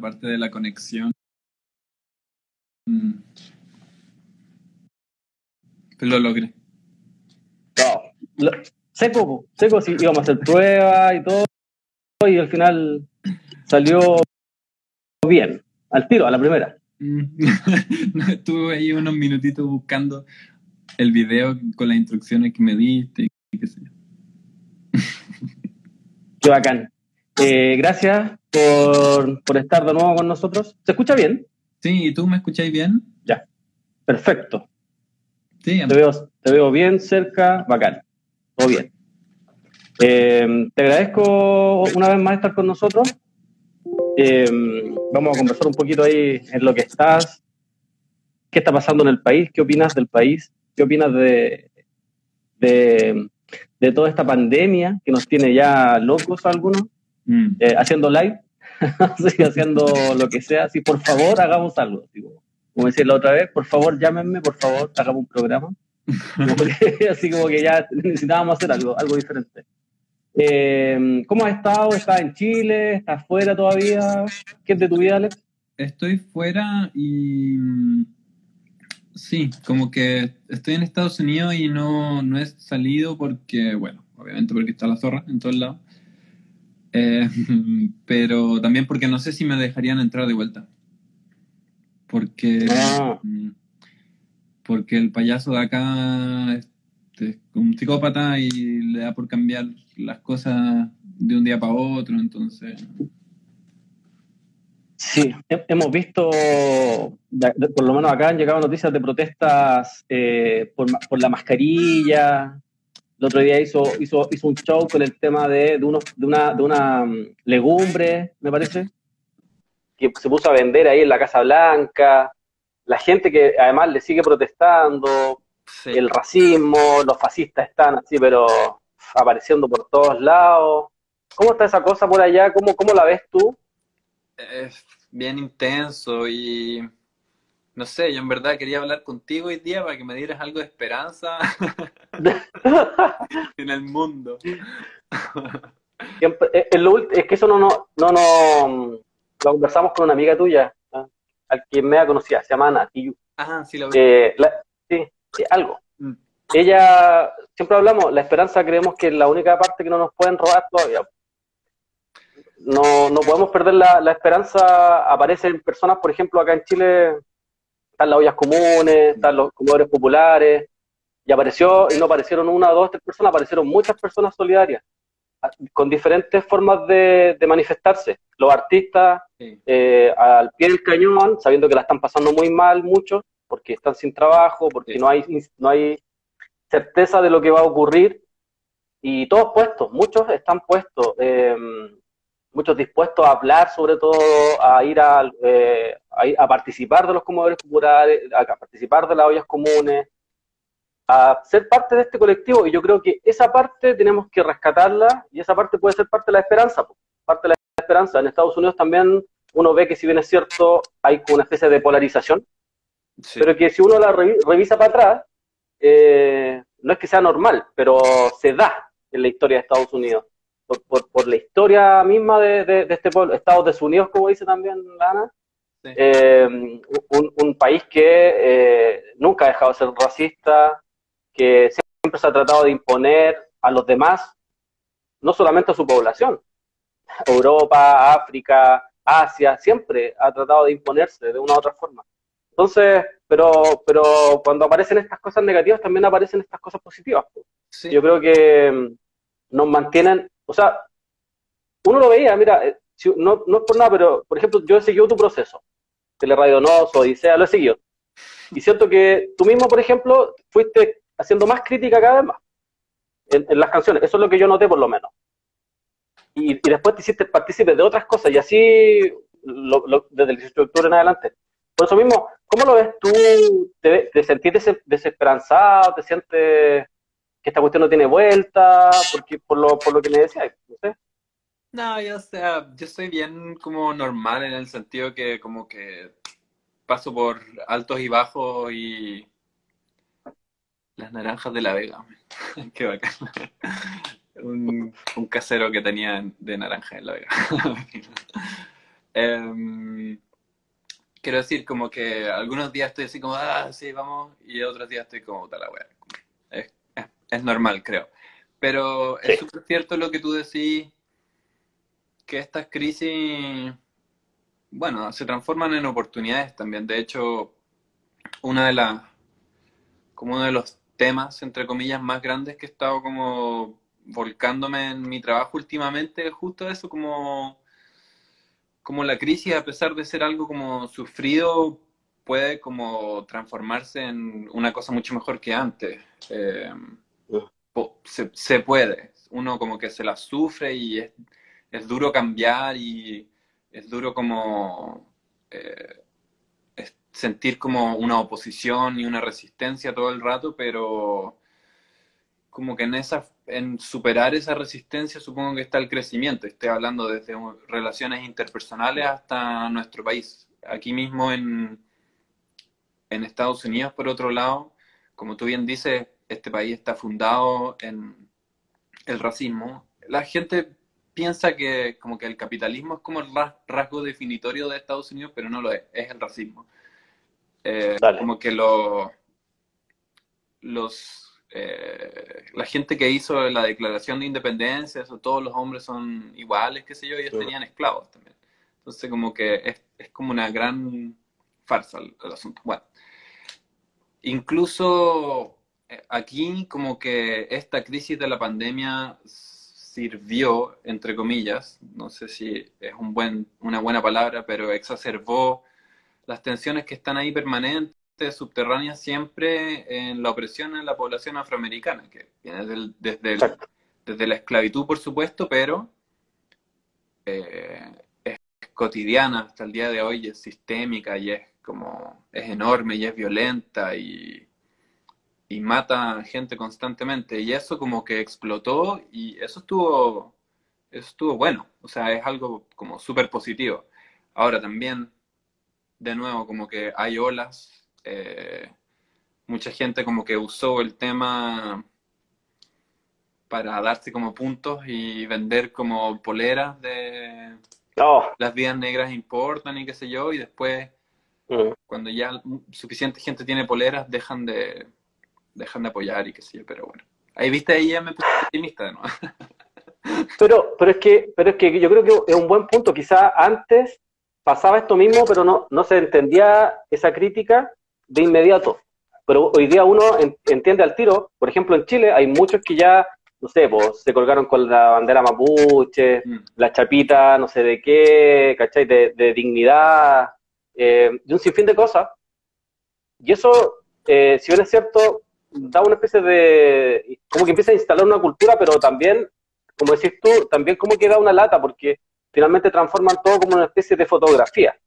parte de la conexión. Mm. Lo logré. No, lo- seco, seco, sí, íbamos a hacer pruebas y todo, y al final salió bien, al tiro, a la primera. Mm. Estuve ahí unos minutitos buscando el video con las instrucciones que me diste y qué sé yo. Qué bacán. Eh, gracias por, por estar de nuevo con nosotros. ¿Se escucha bien? Sí, ¿y tú me escucháis bien? Perfecto. Sí, Te veo, te veo bien cerca, bacán. Todo bien. Eh, te agradezco una vez más estar con nosotros. Eh, vamos a conversar un poquito ahí en lo que estás. ¿Qué está pasando en el país? ¿Qué opinas del país? ¿Qué opinas de, de, de toda esta pandemia que nos tiene ya locos algunos? Mm. eh, haciendo live, sí, haciendo lo que sea. Sí, por favor, hagamos algo. Digo, como decía la otra vez, por favor, llámenme, por favor, hagamos un programa. Como que- así como que ya necesitábamos hacer algo, algo diferente. Eh, ¿Cómo has estado? ¿Estás en Chile? ¿Estás fuera todavía? ¿Qué es de tu vida, Alex? Estoy fuera y mm, sí, como que estoy en Estados Unidos y no, no he salido porque, bueno, obviamente porque está la zorra en todos lados, Eh, pero también porque no sé si me dejarían entrar de vuelta. Porque, Ah. mm, porque el payaso de acá es, es un psicópata y le da por cambiar las cosas de un día para otro, entonces... Sí, he- hemos visto, por lo menos acá han llegado noticias de protestas eh, por, por la mascarilla. El otro día hizo, hizo, hizo un show con el tema de, de, unos, de una, de una mm, legumbre, me parece, que se puso a vender ahí en la Casa Blanca. La gente que además le sigue protestando, Sí. el racismo, los fascistas están así, pero apareciendo por todos lados. ¿Cómo está esa cosa por allá? ¿Cómo, cómo la ves tú? es bien intenso y no sé, yo en verdad quería hablar contigo hoy día para que me dieras algo de esperanza en el mundo. Siempre- es, que eso no, no, no, no, lo conversamos con una amiga tuya, ¿ah? al quien me conocía, se llama Ana Tiyu. Ah, sí, lo vi. Eh, la- sí, sí, algo. Mm. Ella, siempre hablamos, la esperanza creemos que es la única parte que no nos pueden robar todavía. No, no podemos perder la, la esperanza. Aparecen personas, por ejemplo, acá en Chile, están las ollas comunes, están los comedores populares, y apareció, y no aparecieron una, dos, tres personas, aparecieron muchas personas solidarias, a- con diferentes formas de, de manifestarse. Los artistas, Sí. eh, al pie del cañón, sabiendo que la están pasando muy mal muchos, porque están sin trabajo, porque Sí. no hay, no hay certeza de lo que va a ocurrir, y todos puestos, muchos están puestos, eh, muchos dispuestos a hablar sobre todo, a ir a, eh, a, ir a participar de los comedores populares, a participar de las ollas comunes, a ser parte de este colectivo, y yo creo que esa parte tenemos que rescatarla, y esa parte puede ser parte de la esperanza, parte de la esperanza. En Estados Unidos también uno ve que si bien es cierto, hay una especie de polarización, Sí. pero que si uno la revi- revisa para atrás, eh, no es que sea normal, pero se da en la historia de Estados Unidos. Por, por- por la historia misma de, de- de este pueblo, Estados desunidos, como dice también Lana, Sí. eh, un, un país que eh, nunca ha dejado de ser racista, que siempre se ha tratado de imponer a los demás, no solamente a su población, Europa, África, Asia, siempre ha tratado de imponerse de una u otra forma. Entonces, pero, pero cuando aparecen estas cosas negativas, también aparecen estas cosas positivas. Sí. Yo creo que mm, nos mantienen, o sea, uno lo veía, mira, eh, no, no es por nada, pero por ejemplo, yo he seguido tu proceso, Teleradio Nos, Odisea, lo he seguido. Y siento que tú mismo, por ejemplo, fuiste haciendo más crítica cada vez más en, las canciones. Eso es lo que yo noté, por lo menos. Y, después te hiciste partícipe de otras cosas, y así lo- desde el 18 de octubre en adelante. Por eso mismo, ¿cómo lo ves tú? ¿Te, te sentís des- desesperanzado? ¿Te sientes que esta cuestión no tiene vuelta? Porque, por, lo, por lo que me decías, no sé. Yo, sea, yo soy bien como normal en el sentido que como que paso por altos y bajos y las naranjas de la Vega. Qué bacán. Un, un casero que tenía de naranja en la Vega. Em, quiero decir, como que algunos días estoy así como, ah, sí, vamos, y otros días estoy como, tal la wea. Es, es, normal, creo. Pero es súper cierto lo que tú decís, que estas crisis, bueno, se transforman en oportunidades también. De hecho, una de las, como uno de los temas, entre comillas, más grandes que he estado como volcándome en mi trabajo últimamente, es justo eso, como como la crisis, a pesar de ser algo como sufrido, puede como transformarse en una cosa mucho mejor que antes. Eh, se, puede. Uno como que se la sufre y es, duro cambiar y es duro como eh, sentir como una oposición y una resistencia todo el rato, pero como que en esa en superar esa resistencia supongo que está el crecimiento. Estoy hablando desde relaciones interpersonales hasta nuestro país. Aquí mismo en, en Estados Unidos, por otro lado, como tú bien dices, este país está fundado en el racismo. La gente piensa que como que el capitalismo es como el rasgo definitorio de Estados Unidos, pero no lo es, es el racismo. Eh, como que lo, los eh, la gente que hizo la declaración de independencia, eso, todos los hombres son iguales, qué sé yo, ellos tenían esclavos también. Entonces como que es, es como una gran farsa el, asunto. Bueno, incluso aquí como que esta crisis de la pandemia sirvió, entre comillas, no sé si es un buen, una buena palabra, pero exacerbó las tensiones que están ahí permanentes subterránea siempre en la opresión en la población afroamericana, que viene desde, desde la esclavitud, por supuesto, pero eh, es cotidiana hasta el día de hoy, es sistémica y es como, es enorme y es violenta y, y mata gente constantemente. Y eso como que explotó y eso estuvo, eso estuvo bueno, o sea, es algo como súper positivo. Ahora también, de nuevo, como que hay olas eh, mucha gente como que usó el tema para darse como puntos y vender como poleras de oh. las vidas negras importan y qué sé yo, y después mm. cuando ya suficiente gente tiene poleras dejan de dejan de apoyar y qué sé yo, pero bueno. Ahí viste, ahí ya me puse optimista de nuevo. Pero, pero es que, pero es que yo creo que es un buen punto. Quizá antes pasaba esto mismo, pero no, no se entendía esa crítica de inmediato. Pero hoy día uno entiende al tiro, por ejemplo en Chile hay muchos que ya, no sé, pues, se colgaron con la bandera mapuche, mm. la chapita, no sé de qué, ¿cachai? De, dignidad, eh, de un sinfín de cosas. Y eso, eh, si bien es cierto, da una especie de, como que empieza a instalar una cultura, pero también, como decís tú, también como que da una lata, porque finalmente transforman todo como una especie de fotografía.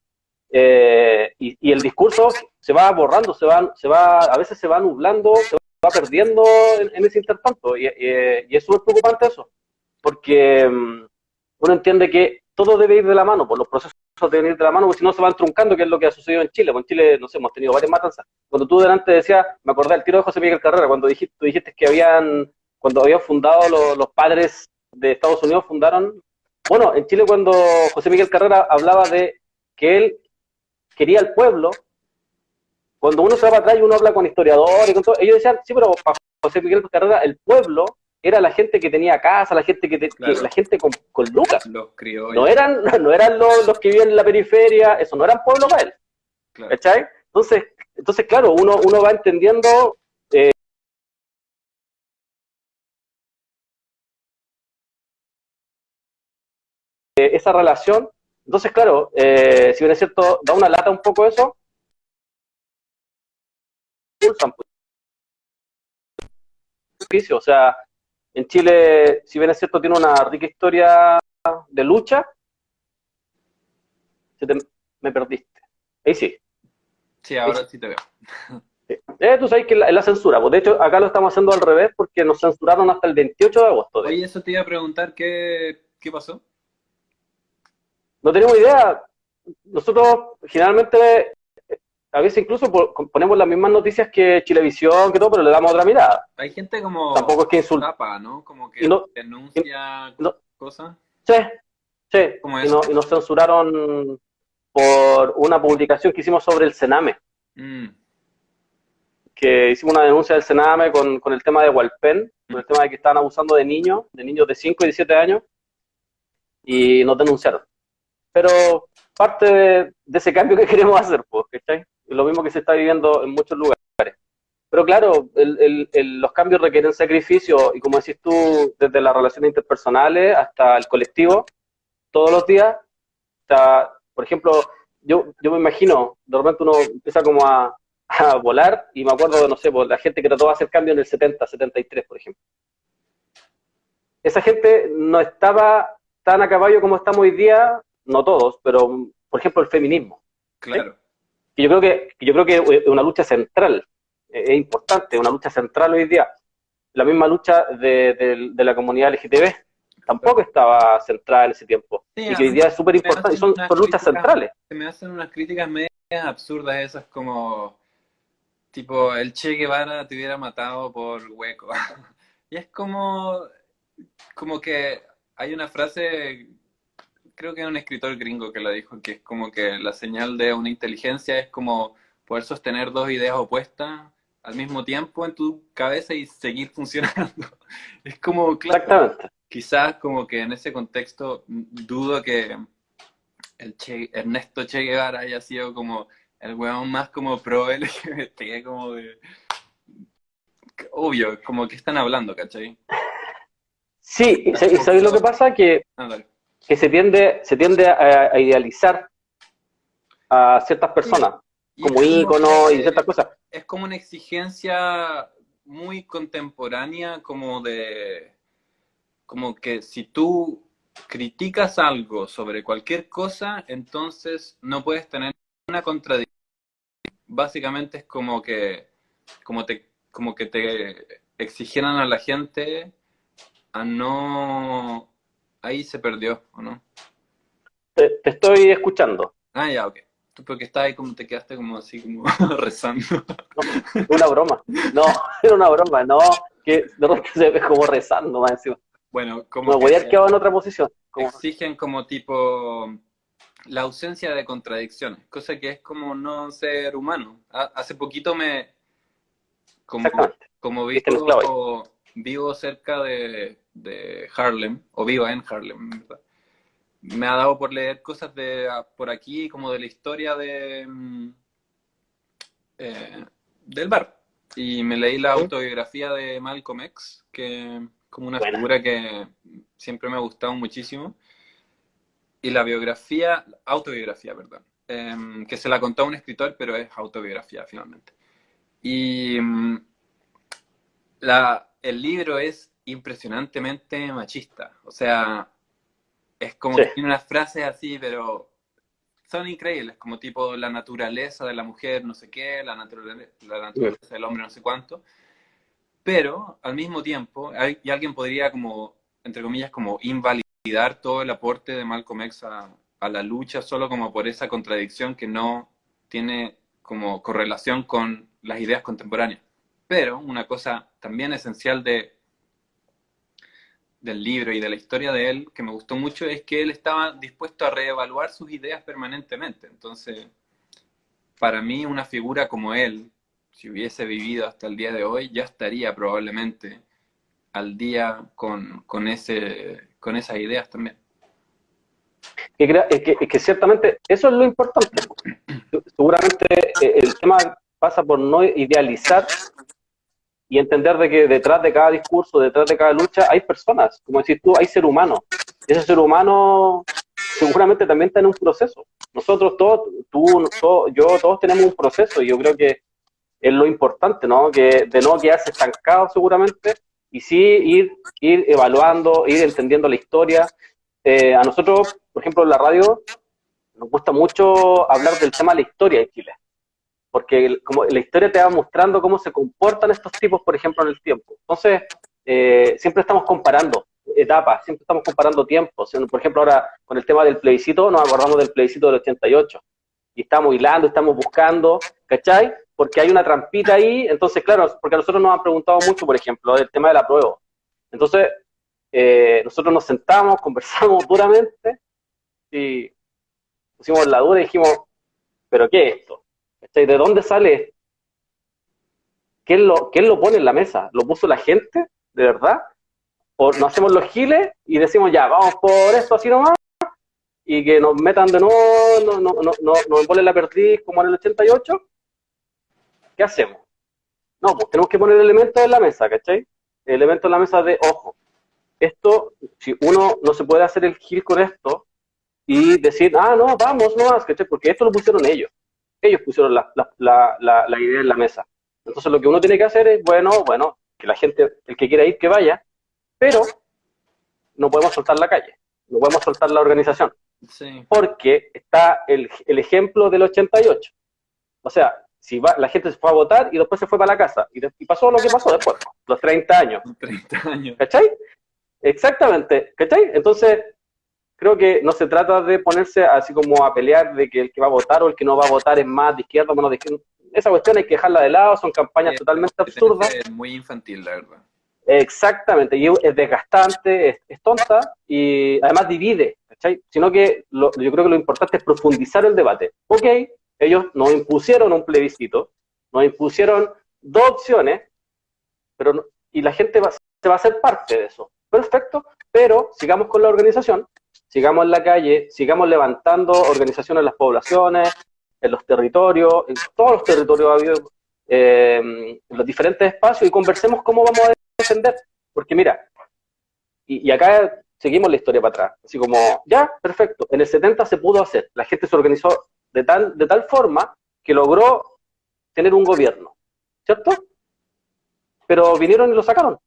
Eh, y, el discurso se va borrando, se va, se va, a veces se va nublando, se va perdiendo en, ese intertanto. Y, y es súper preocupante eso, porque mm, uno entiende que todo debe ir de la mano, por los procesos deben ir de la mano, porque si no se van truncando, que es lo que ha sucedido en Chile. Pues en Chile, no sé, hemos tenido varias matanzas. Cuando tú delante decías, me acordé del tiro de José Miguel Carrera, cuando dijiste, tú dijiste que habían, cuando habían fundado los, los padres de Estados Unidos, fundaron. Bueno, en Chile cuando José Miguel Carrera hablaba de que él quería el pueblo, cuando uno se va para atrás y uno habla con historiadores, y con todo, ellos decían, sí, pero para José Miguel Carrera, el pueblo era la gente que tenía casa, la gente que, la gente con, lucas. Los no eran, no eran los, que vivían en la periferia, eso no eran pueblo para él. ¿Cachai? Entonces, entonces, claro, uno, uno va entendiendo eh, esa relación entonces, claro, eh, si bien es cierto, da una lata un poco eso, o sea, en Chile, si bien es cierto, tiene una rica historia de lucha, me perdiste. Ahí sí. Sí, ahora sí, te veo. Eh, tú sabes que es la, censura, pues de hecho acá lo estamos haciendo al revés porque nos censuraron hasta el 28 de agosto. Oye, eso te iba a preguntar, ¿qué, qué pasó? no tenemos idea. Nosotros generalmente, a veces incluso ponemos las mismas noticias que Chilevisión, que todo, pero le damos otra mirada. Hay gente como tampoco es que insulta, ¿no? Como que denuncia cosas. Sí, Sí, y, no, y, nos censuraron por una publicación que hicimos sobre el Sename. Mm. Que hicimos una denuncia del Sename con, con el tema de Walpen, con el tema de que estaban abusando de niños, de niños de 5 y 17 años, y nos denunciaron. Pero parte de, ese cambio que queremos hacer, pues, ¿cachai? Lo mismo que se está viviendo en muchos lugares. Pero claro, los cambios requieren sacrificio y como decís tú, desde las relaciones interpersonales hasta el colectivo, todos los días, por ejemplo, yo, yo me imagino, de repente uno empieza como a, volar y me acuerdo, no sé, pues, la gente que trató de hacer cambio en el 70, 73, por ejemplo. Esa gente no estaba tan a caballo como estamos hoy día, no todos, pero por ejemplo el feminismo. Claro. Y yo creo que yo creo que es una lucha central es importante, una lucha central hoy día. La misma lucha de, la comunidad LGTB tampoco estaba centrada en ese tiempo. y que hoy día es súper importante, son, son luchas centrales. Se me hacen unas críticas medias absurdas esas como, tipo, el Che Guevara te hubiera matado por hueco. y es como, como que hay una frase, creo que es un escritor gringo que lo dijo, que es como que la señal de una inteligencia es como poder sostener dos ideas opuestas al mismo tiempo en tu cabeza y seguir funcionando. es como, claro, quizás como que en ese contexto dudo que el Ernesto Che Guevara haya sido como el weón más como pro LGBT, como de... Obvio, como que están hablando, ¿cachai? Sí, y ¿sabes lo que pasa? Que, que se tiende, se tiende a, idealizar a ciertas personas como ícono y ciertas cosas. Es como una exigencia muy contemporánea, como de, como que si tú criticas algo sobre cualquier cosa, entonces no puedes tener una contradicción. Básicamente es como que, como te, como que te exigieran a la gente a no, ahí se perdió, ¿o no? Te, te estoy escuchando. Ah, ya, ok. Tú porque estás ahí como te quedaste como así como rezando. una broma. No, era una broma, no. Que de repente se ve como rezando más encima. Bueno, como. Me voy a haber quedado en otra posición. Exigen como tipo la ausencia de contradicciones, cosa que es como no ser humano. Hace poquito me. Como, como vivo, vivo cerca de, de Harlem, o vivo en Harlem, ¿verdad? me ha dado por leer cosas de ah, por aquí, como de la historia de mm, eh, del bar. Y me leí la autobiografía de Malcolm X, que como una figura que siempre me ha gustado muchísimo. Y la biografía, autobiografía, perdón, em, que se la contó un escritor, pero es autobiografía finalmente. Y mm, la, el libro es impresionantemente machista. O sea, es como que tiene unas frases así, pero son increíbles, como tipo la naturaleza de la mujer, no sé qué, la, naturaleza, la naturaleza del hombre, no sé cuánto. Pero al mismo tiempo, hay, y alguien podría como, entre comillas, como invalidar todo el aporte de Malcolm X a, a la lucha solo como por esa contradicción que no tiene como correlación con las ideas contemporáneas. Pero una cosa también esencial de del libro y de la historia de él que me gustó mucho es que él estaba dispuesto a reevaluar sus ideas permanentemente. Entonces, para mí una figura como él, si hubiese vivido hasta el día de hoy, ya estaría probablemente al día con, con, ese, con esas ideas también. Es que, que, ciertamente eso es lo importante. Seguramente eh, el tema pasa por no idealizar y entender de que detrás de cada discurso, detrás de cada lucha, hay personas, como decís tú, hay ser humano. Ese ser humano seguramente también está en un proceso. Nosotros todos, tú, yo, todos tenemos un proceso y yo creo que es lo importante, ¿no? Que de no quedarse estancado seguramente y sí ir, ir evaluando, ir entendiendo la historia. Eh, a nosotros, por ejemplo, en la radio, nos gusta mucho hablar del tema de la historia de Chile porque como la historia te va mostrando cómo se comportan estos tipos, por ejemplo, en el tiempo. Entonces, eh, siempre estamos comparando etapas, siempre estamos comparando tiempos. Por ejemplo, ahora con el tema del plebiscito, nos acordamos del plebiscito del 88. Y estamos hilando, estamos buscando, ¿cachai? Porque hay una trampita ahí. Entonces, claro, porque a nosotros nos han preguntado mucho, por ejemplo, del tema de la prueba. Entonces, eh, nosotros nos sentamos, conversamos duramente y pusimos la duda y dijimos, ¿pero qué es esto? ¿De dónde sale? ¿Quién lo, ¿Quién lo pone en la mesa? ¿Lo puso la gente? ¿De verdad? ¿O nos hacemos los giles y decimos, ya, vamos por esto así nomás? Y que nos metan de nuevo, no, no, no, no, nos ponen la perdiz como en el 88. ¿Qué hacemos? No, pues tenemos que poner elementos en la mesa, ¿cachai? Elementos en la mesa de, ojo, esto, si uno no se puede hacer el gil con esto y decir, ah, no, vamos, no más, ¿cachai? Porque esto lo pusieron ellos. Ellos pusieron la, la, la, la idea en la mesa. Entonces lo que uno tiene que hacer es, bueno, bueno, que la gente, el que quiera ir, que vaya, pero no podemos soltar la calle, no podemos soltar la organización. Porque está el, el, ejemplo del 88. O sea, si va, la gente se fue a votar y después se fue para la casa. Y, pasó lo que pasó después, los 30 años. 30 años. ¿Cachai? Exactamente. ¿Cachai? Entonces, creo que no se trata de ponerse así como a pelear de que el que va a votar o el que no va a votar es más de izquierda o menos de izquierda esa cuestión hay que dejarla de lado, son campañas totalmente absurdas. Es muy infantil, la verdad. Exactamente, y es desgastante, es, tonta y además divide, ¿cachai? Sino que yo creo que lo importante es profundizar el debate. Ok, ellos nos impusieron un plebiscito, nos impusieron dos opciones, pero y la gente se va a hacer parte de eso. Perfecto, pero sigamos con la organización, sigamos en la calle, sigamos levantando organizaciones en las poblaciones, en los territorios, en todos los territorios ha habido, eh, en los diferentes espacios y conversemos cómo vamos a defender. Porque mira, y, acá seguimos la historia para atrás, así como, ya, perfecto, en el 70 se pudo hacer, la gente se organizó de tal, de tal forma que logró tener un gobierno, ¿cierto? Pero vinieron y lo sacaron.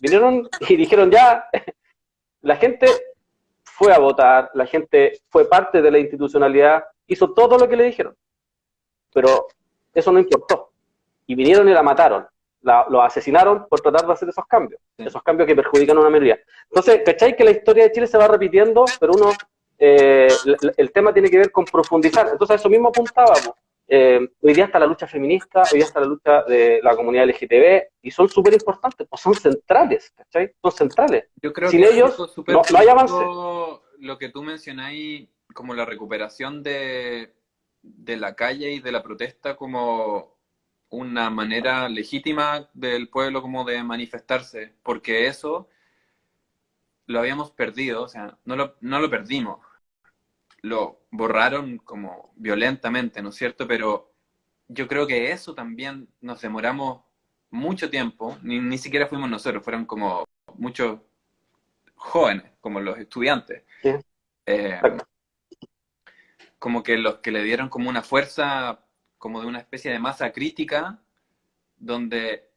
Vinieron y dijeron, ya, la gente fue a votar, la gente fue parte de la institucionalidad, hizo todo lo que le dijeron. Pero eso no importó. Y vinieron y la mataron. La, lo asesinaron por tratar de hacer esos cambios. Esos cambios que perjudican a una mayoría. Entonces, ¿cachai? Que la historia de Chile se va repitiendo, pero uno, eh, el, tema tiene que ver con profundizar. Entonces, a eso mismo apuntábamos. Eh, hoy día está la lucha feminista, hoy día está la lucha de la comunidad LGTB, y son súper importantes, pues son centrales, ¿cachai? Son centrales. Yo creo Sin ellos no, hay avance. Lo que tú mencionáis como la recuperación de, de la calle y de la protesta como una manera legítima del pueblo como de manifestarse, porque eso lo habíamos perdido, o sea, no lo, no lo perdimos, lo borraron como violentamente, ¿no es cierto? Pero yo creo que eso también nos demoramos mucho tiempo, ni, ni siquiera fuimos nosotros, fueron como muchos jóvenes, como los estudiantes. Eh, como que los que le dieron como una fuerza, como de una especie de masa crítica, donde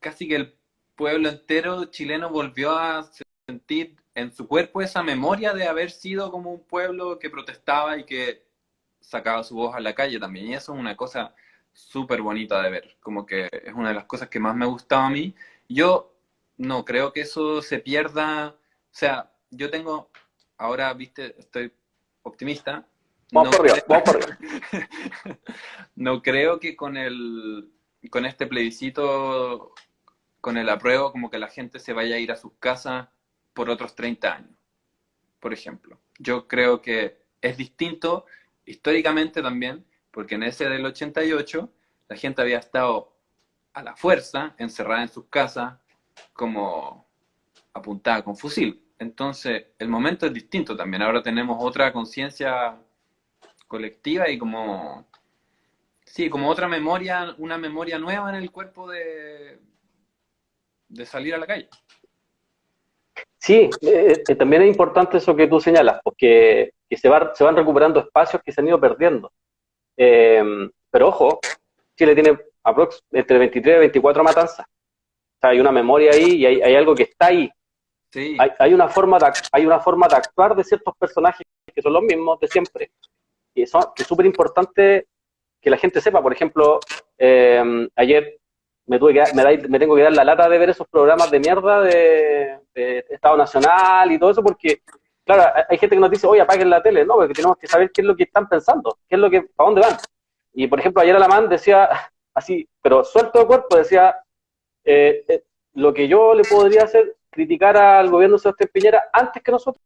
casi que el pueblo entero chileno volvió a sentir en su cuerpo esa memoria de haber sido como un pueblo que protestaba y que sacaba su voz a la calle también. Y eso es una cosa súper bonita de ver, como que es una de las cosas que más me gustaba a mí. Yo no creo que eso se pierda, o sea, yo tengo, ahora, viste, estoy optimista, Vamos no, creo, no creo que con el con este plebiscito, con el apruebo, como que la gente se vaya a ir a sus casas por otros 30 años, por ejemplo. Yo creo que es distinto históricamente también, porque en ese del 88 la gente había estado a la fuerza, encerrada en sus casas, como apuntada con fusil. Entonces, el momento es distinto también. Ahora tenemos otra conciencia colectiva y como, sí, como otra memoria, una memoria nueva en el cuerpo de, de salir a la calle. Sí, eh, eh, también es importante eso que tú señalas, porque que se, va, se van recuperando espacios que se han ido perdiendo. Eh, pero ojo, Chile tiene aprox entre 23 y 24 matanzas. O sea, hay una memoria ahí y hay, hay algo que está ahí. Sí. Hay, hay, una forma de, hay una forma de actuar de ciertos personajes que son los mismos de siempre que, es súper importante que la gente sepa. Por ejemplo, eh, ayer me, tuve que, me, me, tengo que dar la lata de ver esos programas de mierda de, Estado Nacional y todo eso, porque, claro, hay gente que nos dice, oye, apaguen la tele, no, porque tenemos que saber qué es lo que están pensando, qué es lo que, para dónde van. Y, por ejemplo, ayer Alamán decía, así, pero suelto de cuerpo, decía, eh, eh, lo que yo le podría hacer, criticar al gobierno de Sebastián Piñera antes que nosotros,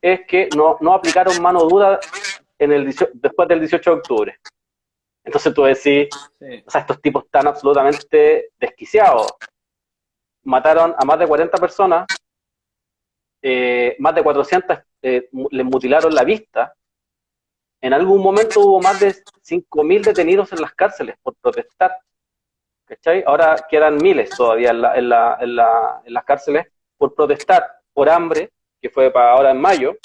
es que no, no aplicaron mano dura en el, después del 18 de octubre. Entonces tú decís, o sea, estos tipos están absolutamente desquiciados. Mataron a más de 40 personas, eh, más de 400 eh, les mutilaron la vista. En algún momento hubo más de 5.000 detenidos en las cárceles por protestar. ¿Cachai? Ahora quedan miles todavía en, en, la, en, la, en las cárceles por protestar, por hambre, que fue para ahora en mayo,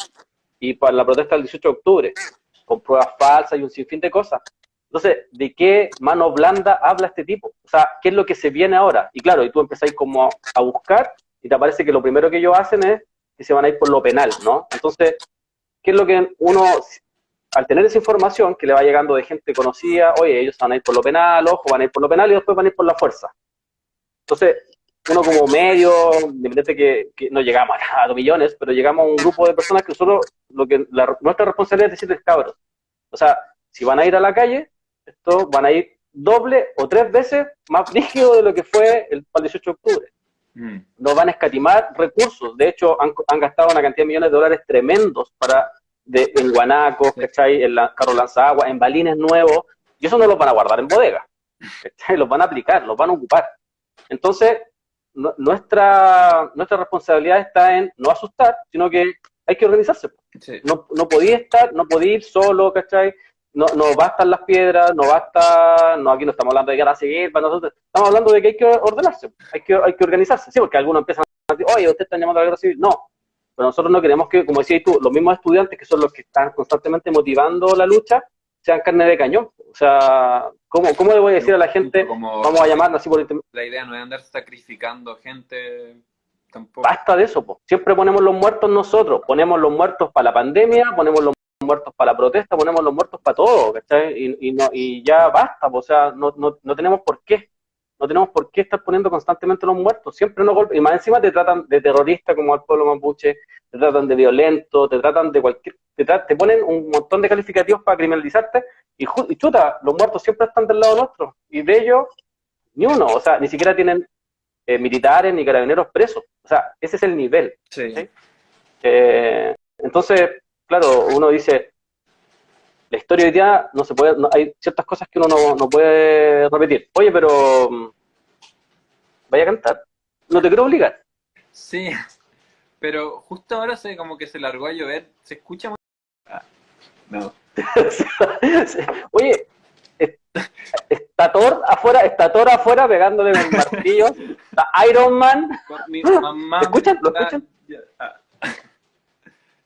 y para la protesta del 18 de octubre, con pruebas falsas y un sinfín de cosas. Entonces, ¿de qué mano blanda habla este tipo? O sea, ¿qué es lo que se viene ahora? Y claro, y tú empezáis como a buscar y te parece que lo primero que ellos hacen es que se van a ir por lo penal, ¿no? Entonces, ¿qué es lo que uno, al tener esa información que le va llegando de gente conocida, oye, ellos van a ir por lo penal, ojo, van a ir por lo penal y después van a ir por la fuerza? Entonces, uno como medio, independiente que, que no llegamos a dos millones, pero llegamos a un grupo de personas que solo lo que nuestra responsabilidad es decirles cabros. O sea, si van a ir a la calle, esto van a ir doble o tres veces más rígido de lo que fue el, 18 de octubre. Mm. No van a escatimar recursos. De hecho, han, gastado una cantidad de millones de dólares tremendos para de, en guanacos, ¿cachai? En la, carro lanzagua, en balines nuevos. Y eso no los van a guardar en bodega. Los van a aplicar, los van a ocupar. Entonces, nuestra, nuestra responsabilidad está en no asustar, sino que hay que organizarse. No, no podía estar, no podía ir solo, ¿cachai? No, no bastan las piedras, no basta, no aquí no estamos hablando de guerra seguir para nosotros, estamos hablando de que hay que ordenarse, hay que, hay que organizarse, sí, porque algunos empiezan a decir, oye, usted está llamando a la guerra civil, no, pero nosotros no queremos que, como decías tú, los mismos estudiantes que son los que están constantemente motivando la lucha, sean carne de cañón. O sea, ¿cómo, cómo le voy a decir a la gente, vamos a llamar así por La idea no es andar sacrificando gente tampoco. Basta de eso, pues. siempre ponemos los muertos nosotros, ponemos los muertos para la pandemia, ponemos los muertos para la protesta, ponemos los muertos para todo, ¿cachai? Y, y, no, y ya basta, o sea, no, no, no tenemos por qué no tenemos por qué estar poniendo constantemente los muertos, siempre nos golpean, y más encima te tratan de terrorista como al pueblo mapuche, te tratan de violento, te tratan de cualquier, te, te ponen un montón de calificativos para criminalizarte, y, chuta, los muertos siempre están del lado nuestro, y de ellos, ni uno, o sea, ni siquiera tienen eh, militares ni carabineros presos, o sea, ese es el nivel. Sí. Eh, entonces, claro, uno dice, la historia hoy día no se puede, hay ciertas cosas que uno no, no, puede repetir. Oye, pero mm, vaya a cantar. No te quiero obligar. Sí, pero justo ahora se como que se largó a llover. ¿Se escucha muy... Ah, no. Oye, está Thor afuera, está Thor afuera pegándole con martillo. Está Iron Man. Mi mamá escuchan? ¿Lo escuchan? Ah.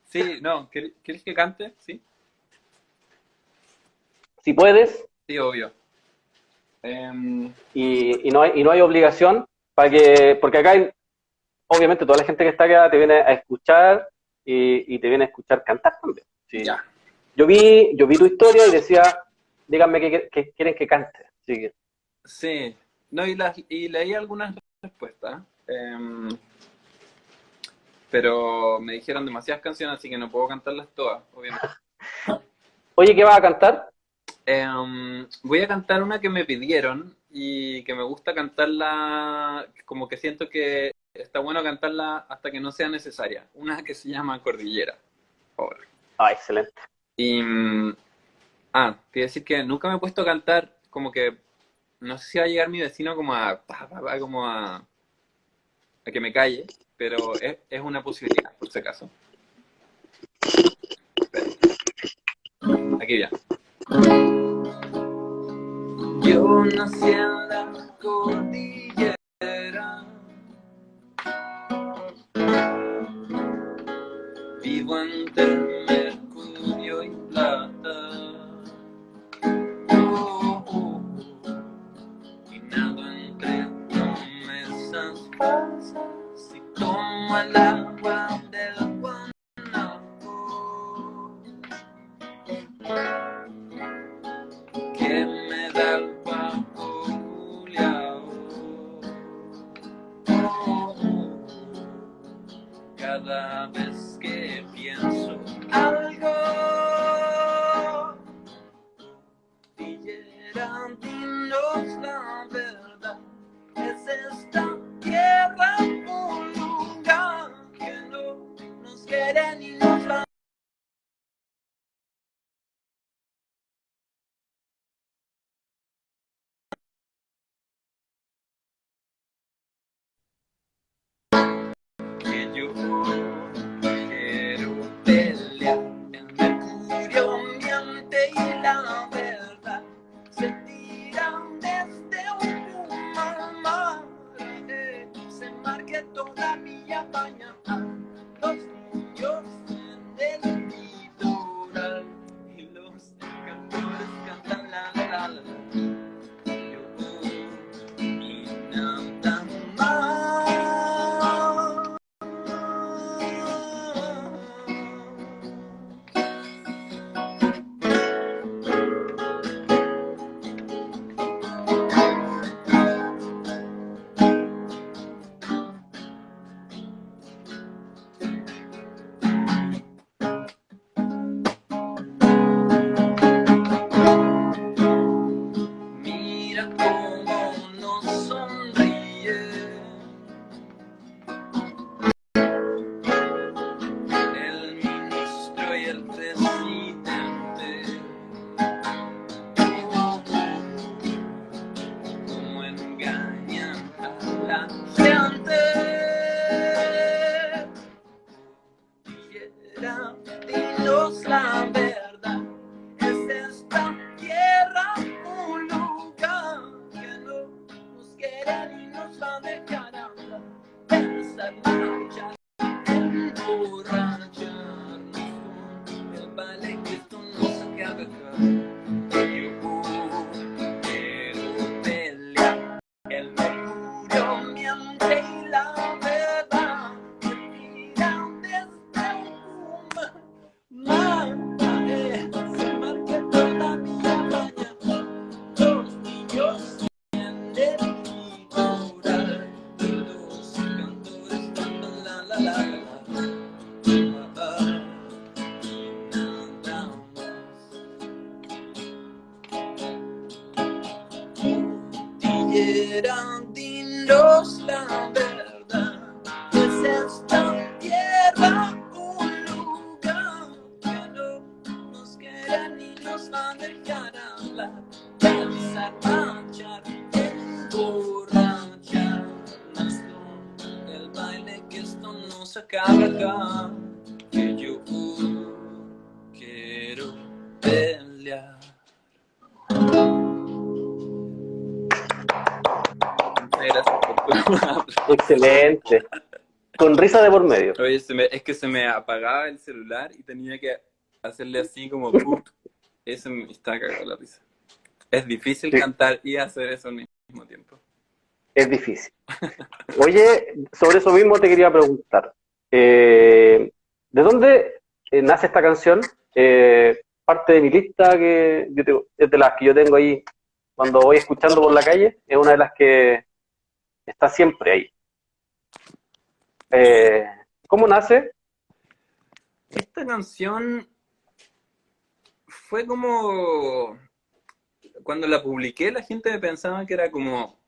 Sí, no, ¿quieres que cante? Sí. Si puedes. Sí, obvio. Em, y, no hay, y no hay obligación para que, porque acá hay, obviamente toda la gente que está acá te viene a escuchar y, te viene a escuchar cantar también. Sí. Ya. Yo vi, yo vi tu historia y decía, díganme qué, quieren que cante. Sí. sí. No, y, las, y leí algunas respuestas. Em, pero me dijeron demasiadas canciones, así que no puedo cantarlas todas, obviamente. Oye, ¿qué vas a cantar? Em, voy a cantar una que me pidieron y que me gusta cantarla, como que siento que está bueno cantarla hasta que no sea necesaria. Una que se llama Cordillera. Ah, excelente. Y. Mm, ah, quiero decir que nunca me he puesto a cantar, como que. No sé si va a llegar mi vecino como a. como a. a que me calle, pero es, es una posibilidad, por si acaso. Aquí ya. Yo nací en la cordillera. Vivo entre mercurio y plata. Con risa de por medio. Oye, se me- es que se me apagaba el celular y tenía que hacerle así como... Eso me está cagando la risa. Es difícil Sí. cantar y hacer eso al mismo tiempo. Es difícil. Oye, sobre eso mismo te quería preguntar. Eh, ¿De dónde eh, nace esta canción? Eh, parte de mi lista que yo tengo- es de las que yo tengo ahí cuando voy escuchando por la calle, es una de las que está siempre ahí. Eh, ¿Cómo nace? Esta canción fue como... Cuando la publiqué la gente pensaba que era como...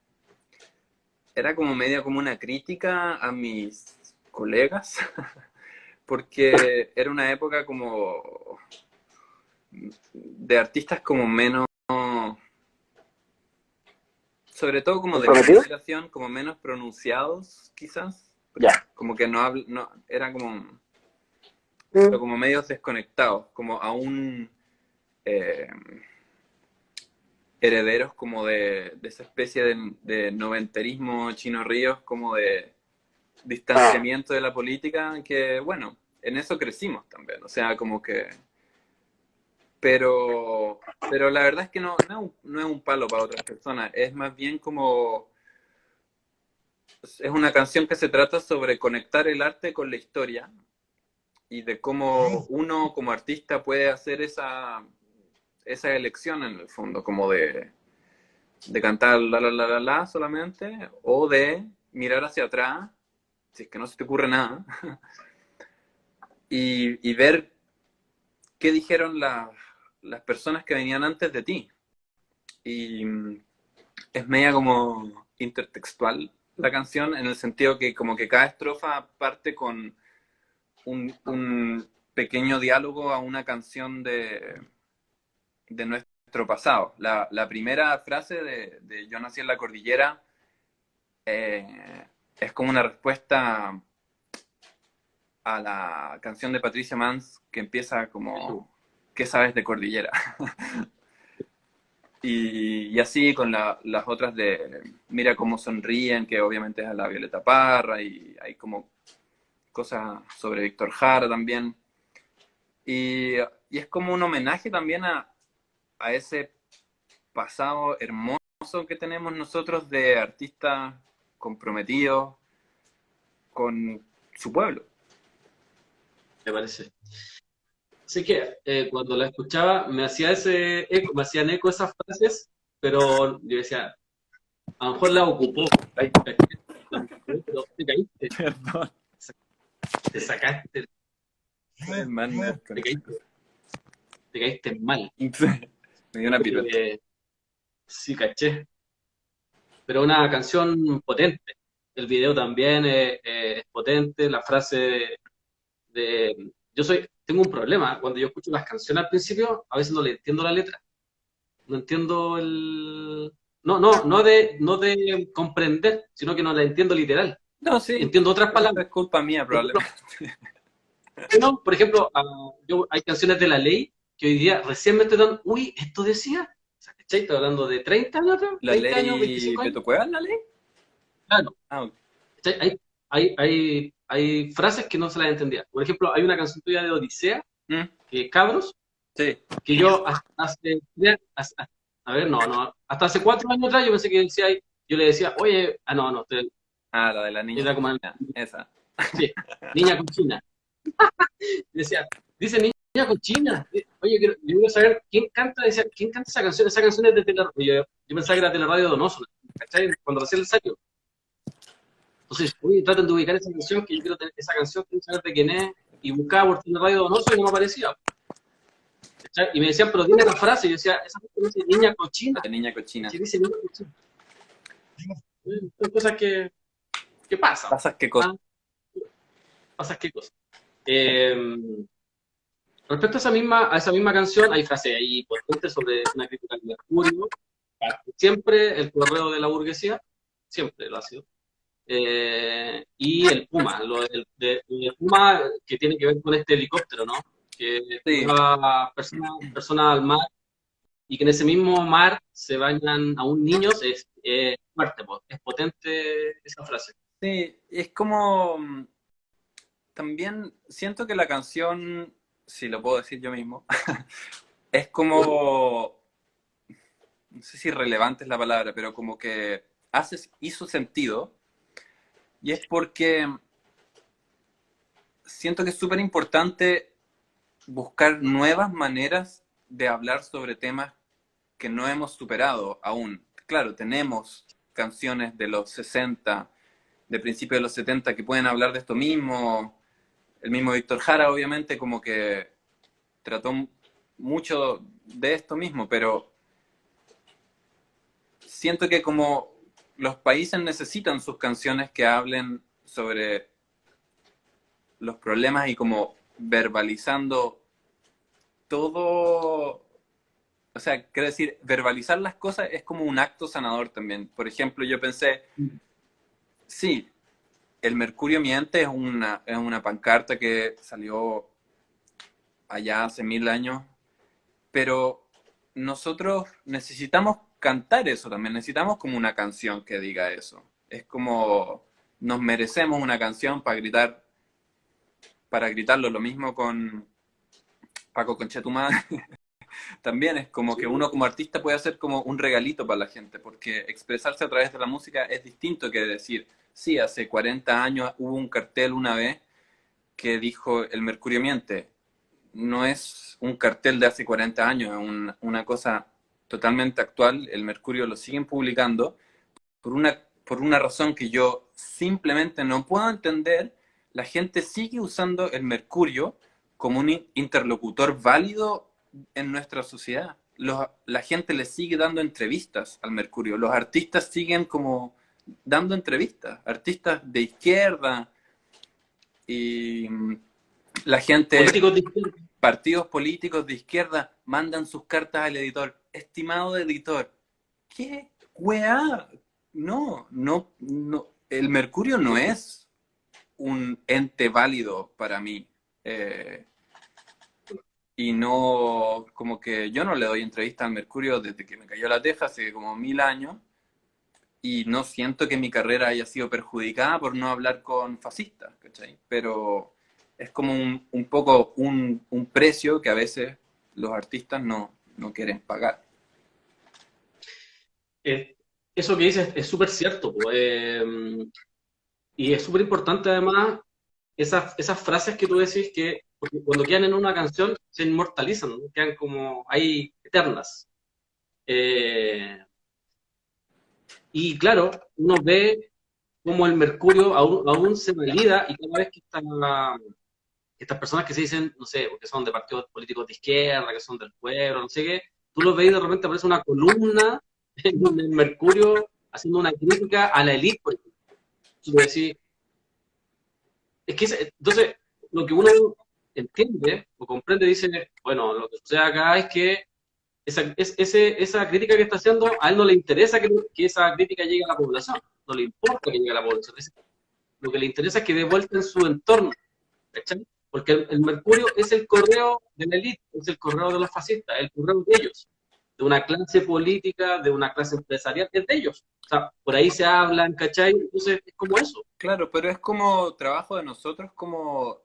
Era como media como una crítica a mis colegas, porque era una época como de artistas como menos... Sobre todo como de ¿Comprometidos? generación, como menos pronunciados quizás. Ya. Como que no habl- no era como pero como medios desconectados, como aún eh, herederos como de, de esa especie de, de noventerismo chino ríos, como de distanciamiento de la política, que bueno, en eso crecimos también, o sea, como que... Pero, pero la verdad es que no, no, no es un palo para otras personas, es más bien como... Es una canción que se trata sobre conectar el arte con la historia y de cómo uno como artista puede hacer esa, esa elección en el fondo, como de, de cantar la la la la la solamente, o de mirar hacia atrás, si es que no se te ocurre nada, y, y ver qué dijeron la- las personas que venían antes de ti. Y mm, es media como intertextual la canción, en el sentido que como que cada estrofa parte con un, un pequeño diálogo a una canción de, de nuestro pasado. La, la primera frase de, de Yo nací en la cordillera eh, es como una respuesta a la canción de Patricia Mans que empieza como ¿Qué sabes de cordillera? y, así con la- las otras de Mira cómo sonríen, que obviamente es a la Violeta Parra, y hay como cosas sobre Víctor Jara también. Y, y es como un homenaje también a, a ese pasado hermoso que tenemos nosotros de artistas comprometidos con su pueblo. me parece. Así que eh, cuando la escuchaba me hacía ese eco, me hacían eco esas frases, pero yo decía, a lo mejor la ocupó. Te caíste, Perdón. te sacaste, Hermano, te caíste, te caíste mal. Me dio una pirueta. Eh, sí, caché. Pero una canción potente. El video también es, es potente. La frase de, de- Yo soy... Tengo un problema. Cuando yo escucho las canciones al principio, a veces no le entiendo la letra. No entiendo el... No, no, no de, no de comprender, sino que no la entiendo literal. No, sí. Entiendo otras palabras. Es culpa mía, probablemente. No, por ejemplo, ah, yo, hay canciones de la ley que hoy día recién me estoy dando, uy, esto decía. O sea, ¿cachai? Estoy hablando de 30 años atrás, ¿La 20 años, ley 25 años. Beto Cuevas, la ley? Claro. Ah. Hay, hay, hay, hay frases que no se las entendía. Por ejemplo, hay una canción tuya de Odisea, Mm, que Cabros, Sí. que yo hasta hace, hasta- a ver, no, no, hasta hace cuatro años atrás yo pensé que decía, yo le decía, oye, ah, no, no, te- Ah, la de la niña. Era como- Esa. niña cochina. decía, dice niña cochina. Oye, quiero, yo quiero saber quién canta, decía, quién canta esa canción. Esa canción es de Teleradio. Yo, yo pensaba que era Teleradio Donoso, ¿cachai? Cuando recién el ensayo. Entonces, oye, traten de ubicar esa canción, que yo quiero tener esa canción, quiero saber de quién es. Y buscaba por Teleradio Donoso y no me aparecía. Y me decían, pero dime la frase. Y yo decía, esa frase dice niña cochina. La niña cochina. ¿Qué dice niña cochina? Son cosas que, que pasan. ¿Pasas qué cosa? Ah, pasas qué cosas. Eh, respecto a esa misma, a esa misma canción, hay frases ahí potentes sobre una crítica al Mercurio. Siempre el correo de la burguesía, siempre lo ha sido. Eh, y el Puma, lo del, de- el Puma que tiene que ver con este helicóptero, ¿no? Que Sí. lleva personas personas al mar y que en ese mismo mar se bañan aún niños, es, fuerte, es potente esa frase. Sí, es como... mm, También siento que la canción, si lo puedo decir yo mismo, es como... No sé si relevante es la palabra, pero como que hace, hizo sentido. Y es porque siento que es súper importante buscar nuevas maneras de hablar sobre temas que no hemos superado aún. Claro, tenemos canciones de los 60, de principios de los 70 que pueden hablar de esto mismo. El mismo Víctor Jara, obviamente, como que trató mucho de esto mismo, pero siento que como los países necesitan sus canciones que hablen sobre los problemas y como verbalizando todo, o sea, quiero decir, verbalizar las cosas es como un acto sanador también. Por ejemplo, yo pensé, sí, el Mercurio Miente es una, es una pancarta que salió allá hace mil años, pero nosotros necesitamos cantar eso también, necesitamos como una canción que diga eso. Es como nos merecemos una canción para gritar, para gritarlo, lo mismo con Paco Conchetumán. También es como que uno como artista puede hacer como un regalito para la gente, porque expresarse a través de la música es distinto que decir, sí, hace 40 años hubo un cartel una vez que dijo el Mercurio miente. No es un cartel de hace 40 años, es un- una cosa totalmente actual. El Mercurio lo siguen publicando por una, por una razón que yo simplemente no puedo entender. La gente sigue usando el Mercurio como un in- interlocutor válido en nuestra sociedad. Los- la gente le sigue dando entrevistas al Mercurio. Los artistas siguen como dando entrevistas. Artistas de izquierda y mm, la gente, Políticos partidos políticos de izquierda mandan sus cartas al editor. Estimado editor, ¿qué weá? No, no, no. El Mercurio no es un ente válido para mí. Eh, y no, como que yo no le doy entrevista al Mercurio desde que me cayó la teja hace como mil años y no siento que mi carrera haya sido perjudicada por no hablar con fascistas, ¿cachai? Pero es como un, poco un precio que a veces los artistas no, no quieren pagar. Eh, eso que dices es súper cierto, eh, y es súper importante además esas, esas frases que tú decís que cuando quedan en una canción se inmortalizan, quedan como ahí eternas. Eh, y claro, uno ve como el mercurio aún, aún se valida y cada vez que están estas personas que se dicen, no sé, que son de partidos políticos de izquierda, que son del pueblo, no sé qué, tú los ves y de repente aparece una columna en el Mercurio haciendo una crítica a la élite, es que, entonces, lo que uno entiende o comprende dice, bueno, lo que sucede acá es que esa, es- ese, esa crítica que está haciendo, a él no le interesa que, esa crítica llegue a la población, no le importa que llegue a la población. Lo que le interesa es que dé vuelta en su entorno, ¿cachai? Porque el, el Mercurio es el correo de la élite, es el correo de los fascistas, el correo de ellos, de una clase política, de una clase empresarial, es de ellos. O sea, por ahí se hablan, ¿cachai? Entonces es como eso. Claro, pero es como trabajo de nosotros como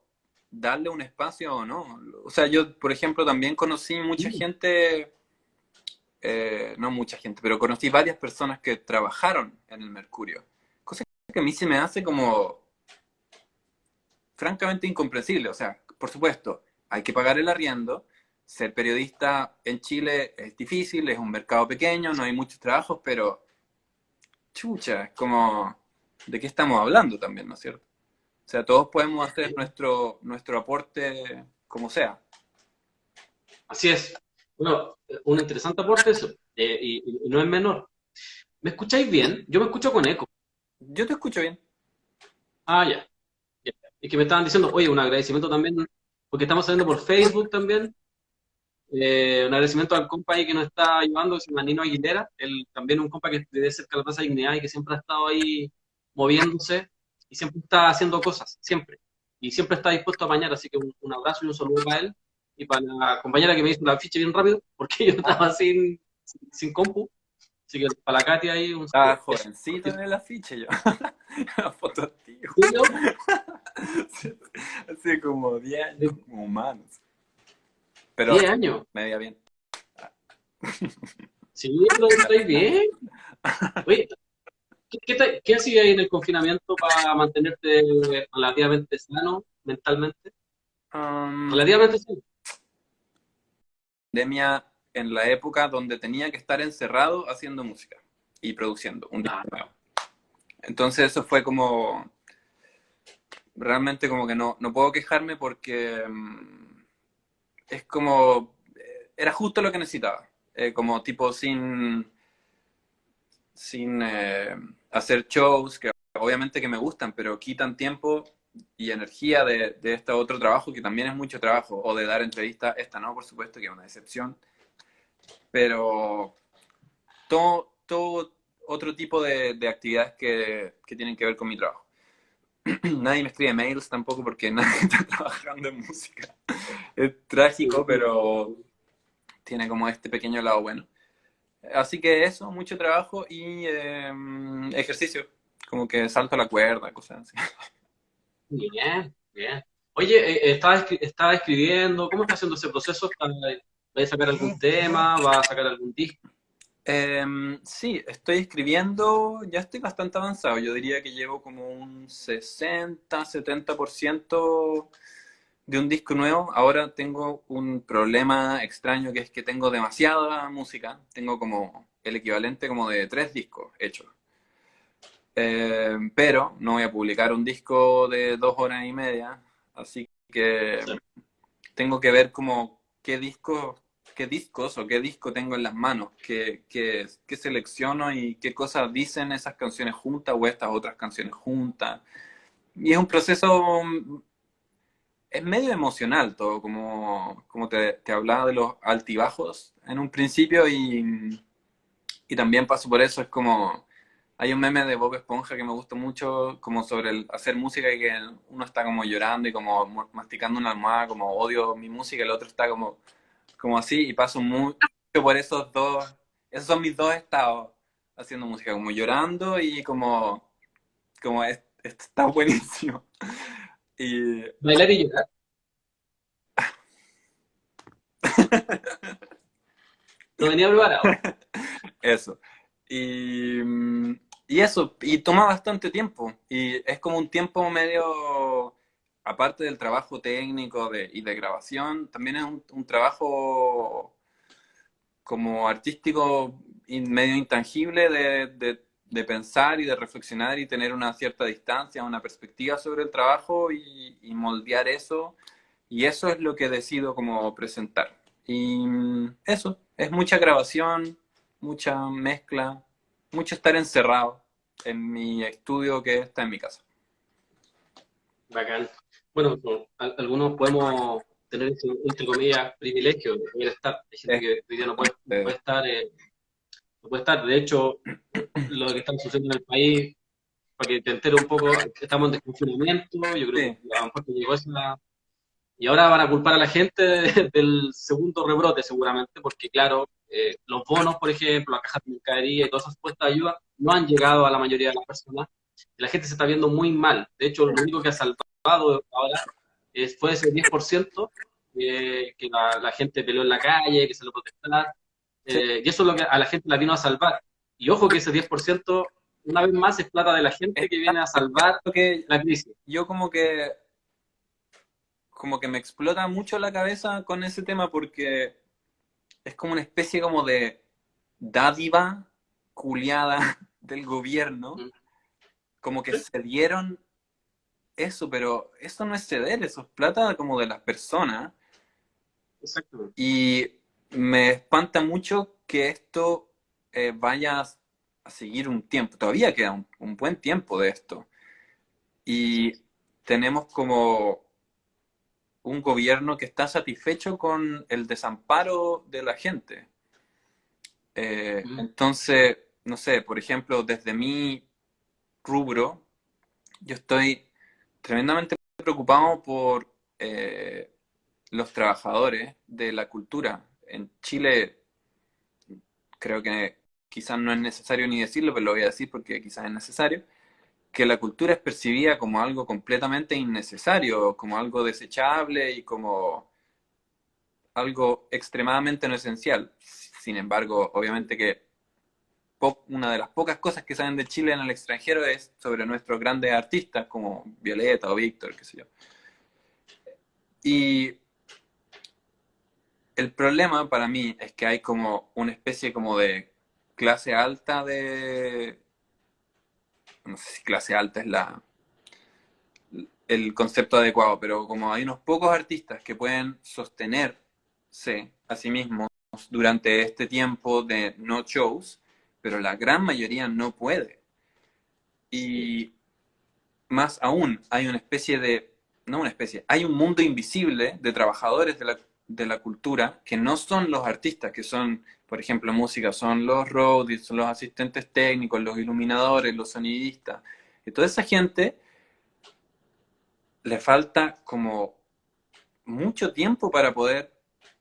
darle un espacio o no. O sea, yo, por ejemplo, también conocí mucha Sí. gente, eh, no mucha gente, pero conocí varias personas que trabajaron en el Mercurio. Cosa que a mí se me hace como francamente incomprensible. O sea, por supuesto, hay que pagar el arriendo. Ser periodista en Chile es difícil, es un mercado pequeño, no hay muchos trabajos, pero chucha, es como, ¿de qué estamos hablando también, no es cierto? O sea, todos podemos hacer nuestro, nuestro aporte como sea. Así es. Bueno, un interesante aporte eso, eh, y, y no es menor. ¿Me escucháis bien? Yo me escucho con eco. Yo te escucho bien. Ah, ya. Es que me estaban diciendo, oye, un agradecimiento también, porque estamos saliendo por Facebook también. Eh, un agradecimiento al compa ahí que nos está ayudando, que se llama Nino Aguilera, él, también un compa que de cerca de la Plaza Dignidad y que siempre ha estado ahí moviéndose y siempre está haciendo cosas, siempre. Y siempre está dispuesto a bañar, así que un, abrazo y un saludo para él y para la compañera que me hizo la ficha bien rápido, porque yo estaba sin, sin compu. Así que para la Katy ahí un Estaba jovencito en el afiche yo. La foto antigua. Sí, ¿no? Hace como 10 años, como humanos. Pero 10 años. media bien. Sí, pero estoy bien. Oye, ¿qué, qué, qué hacías ahí en el confinamiento para mantenerte relativamente sano mentalmente? Um, Relativamente sano. pandemia en la época donde tenía que estar encerrado haciendo música y produciendo un disco Ah. nuevo. Entonces eso fue como, realmente como que no, no puedo quejarme porque mm, es como, eh, era justo lo que necesitaba, Eh, como tipo sin, sin eh, hacer shows que obviamente que me gustan, pero quitan tiempo y energía de, de este otro trabajo que también es mucho trabajo, o de dar entrevistas, esta no, por supuesto, que es una decepción, pero todo, todo otro tipo de, de actividades que, que tienen que ver con mi trabajo. Nadie me escribe mails tampoco porque nadie está trabajando en música. Es trágico, pero tiene como este pequeño lado bueno. Así que eso, mucho trabajo y eh, ejercicio, como que salto a la cuerda, cosas así. Bien, bien. Oye, eh, ¿estaba, escri- escribiendo? ¿Cómo está haciendo ese proceso? ¿Está- ¿Va a sacar algún tema? ¿Va a sacar algún disco? Em, sí, estoy escribiendo, ya estoy bastante avanzado. Yo diría que llevo como un 60, 70% de un disco nuevo. Ahora tengo un problema extraño que es que tengo demasiada música. Tengo como el equivalente como de tres discos hechos. Em, pero no voy a publicar un disco de dos horas y media, así que tengo que ver como qué discos, qué discos o qué disco tengo en las manos, qué, qué, qué selecciono y qué cosas dicen esas canciones juntas o estas otras canciones juntas. Y es un proceso, mm, es medio emocional todo, como, como te, te hablaba de los altibajos en un principio y, y también paso por eso, es como... Hay un meme de Bob Esponja que me gusta mucho, como sobre el hacer música y que uno está como llorando y como masticando una almohada, como odio mi música, el otro está como, como así y paso mucho por esos dos, esos son mis dos estados haciendo música, como llorando y como, como es- está buenísimo. Y ¿Bailar y llorar? No venía preparado. Eso. Y, y eso, y toma bastante tiempo. Y es como un tiempo medio, aparte del trabajo técnico y de grabación, también es un, trabajo como artístico y medio intangible de pensar y de reflexionar y tener una cierta distancia, una perspectiva sobre el trabajo y, y moldear eso. Y eso es lo que decido como presentar. Y mm, eso, es mucha grabación, mucha mezcla, mucho estar encerrado en mi estudio que está en mi casa. Bacán. Bueno, no, al- algunos podemos tener ese, entre comillas, privilegio de poder estar. Hay gente que hoy día no puede, no puede estar, eh, no puede estar. De hecho, lo que está sucediendo en el país, para que te enteres un poco, estamos en desconfinamiento, yo creo Sí. que a lo mejor llegó esa... Y ahora van a culpar a la gente de- del segundo rebrote seguramente, porque claro, eh, los bonos, por ejemplo, las cajas de mercadería y todas esas puestas de ayuda no han llegado a la mayoría de las personas. Y la gente se está viendo muy mal. De hecho, lo único que ha salvado ahora es, fue ese 10% que, que la, la gente peleó en la calle, que se lo protestar. Eh, y eso es lo que a la gente la vino a salvar. Y ojo que ese 10%, una vez más, es plata de la gente que viene a salvar que la crisis. yo como que como que me explota mucho la cabeza con ese tema porque es como una especie como de dádiva culiada del gobierno, Mm. como que se dieron eso, pero eso no es ceder, eso es plata como de las personas Exactamente. y me espanta mucho que esto eh, vaya a seguir un tiempo, todavía queda un, un buen tiempo de esto. Y tenemos como un gobierno que está satisfecho con el desamparo de la gente. Eh, Mm. entonces, no sé, por ejemplo, desde mi rubro, yo estoy tremendamente preocupado por eh, los trabajadores de la cultura. En Chile, creo que quizás no es necesario ni decirlo, pero lo voy a decir porque quizás es necesario, que la cultura es percibida como algo completamente innecesario, como algo desechable y como algo extremadamente no esencial. Sin embargo, obviamente que una de las pocas cosas que saben de Chile en el extranjero es sobre nuestros grandes artistas como Violeta o Víctor, qué sé yo. Y el problema para mí es que hay como una especie como de clase alta de... No sé si clase alta es la el concepto adecuado, pero como hay unos pocos artistas que pueden sostenerse a sí mismos durante este tiempo de no shows, pero la gran mayoría no puede. Y más aún, hay una especie de, no una especie, hay un mundo invisible de trabajadores de la, de la cultura que no son los artistas, que son, por ejemplo, música, son los roadies, son los asistentes técnicos, los iluminadores, los sonidistas. Y toda esa gente le falta como mucho tiempo para poder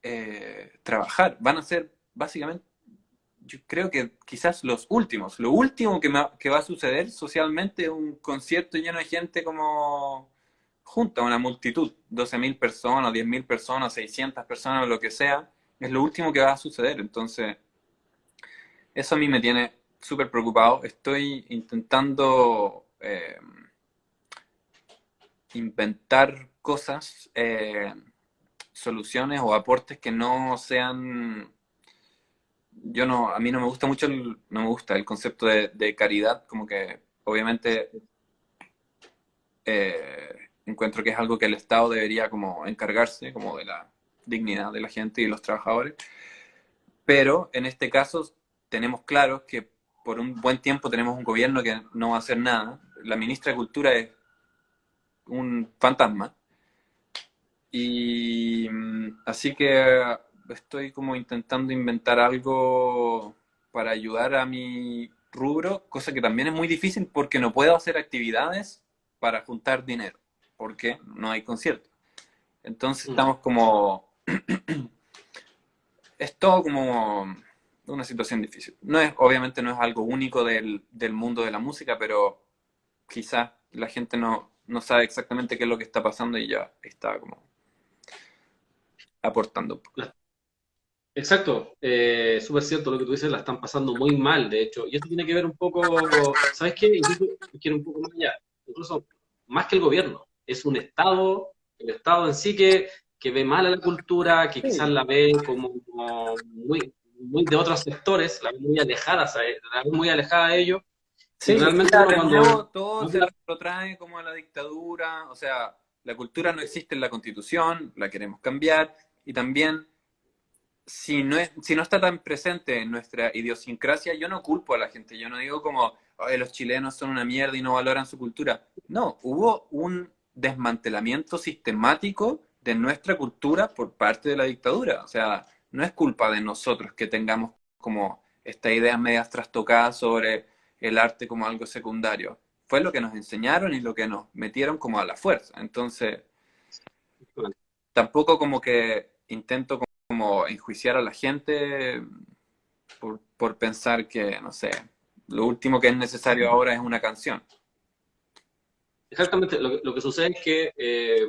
eh, trabajar. Van a ser básicamente, yo creo que quizás los últimos. Lo último que, me- que va a suceder socialmente es un concierto lleno de gente como junta, una multitud, 12.000 personas, 10.000 personas, 600 personas, lo que sea. Es lo último que va a suceder. Entonces, eso a mí me tiene súper preocupado. Estoy intentando... eh, inventar cosas, eh, soluciones o aportes que no sean... Yo no, a mí no me gusta mucho, el, no me gusta el concepto de, de caridad, como que obviamente eh, encuentro que es algo que el Estado debería como encargarse, como de la dignidad de la gente y de los trabajadores. Pero en este caso tenemos claro que por un buen tiempo tenemos un gobierno que no va a hacer nada. La ministra de Cultura es un fantasma. Y mm, así que estoy como intentando inventar algo para ayudar a mi rubro, cosa que también es muy difícil porque no puedo hacer actividades para juntar dinero, porque no hay concierto. Entonces Mm. estamos como... es todo como una situación difícil. No es, obviamente no es algo único del, del mundo de la música, pero quizás la gente no, no sabe exactamente qué es lo que está pasando y ya está como aportando un poco. Exacto, eh, súper cierto lo que tú dices, la están pasando muy mal, de hecho, y esto tiene que ver un poco, ¿sabes qué? Incluso quiero un poco más allá, incluso más que el gobierno, es un Estado, el Estado en sí que, que ve mal a la cultura, que quizás la ve como, como muy, muy de otros sectores, la ve muy alejada, ¿sabes? la ve muy alejada de ellos. Sí, realmente claro, cuando- nuevo, todo se lo trae como a la dictadura, o sea, la cultura no existe en la constitución, la queremos cambiar, y también, si no, es, si no está tan presente en nuestra idiosincrasia, yo no culpo a la gente, yo no digo como, "Ay, los chilenos son una mierda y no valoran su cultura. No, hubo un desmantelamiento sistemático de nuestra cultura por parte de la dictadura, o sea, no es culpa de nosotros que tengamos como esta idea medias trastocadas sobre el arte como algo secundario. Fue lo que nos enseñaron y lo que nos metieron como a la fuerza. Entonces, tampoco como que intento como enjuiciar a la gente por, por pensar que, no sé, lo último que es necesario ahora es una canción. Exactamente, lo, lo que sucede es que eh,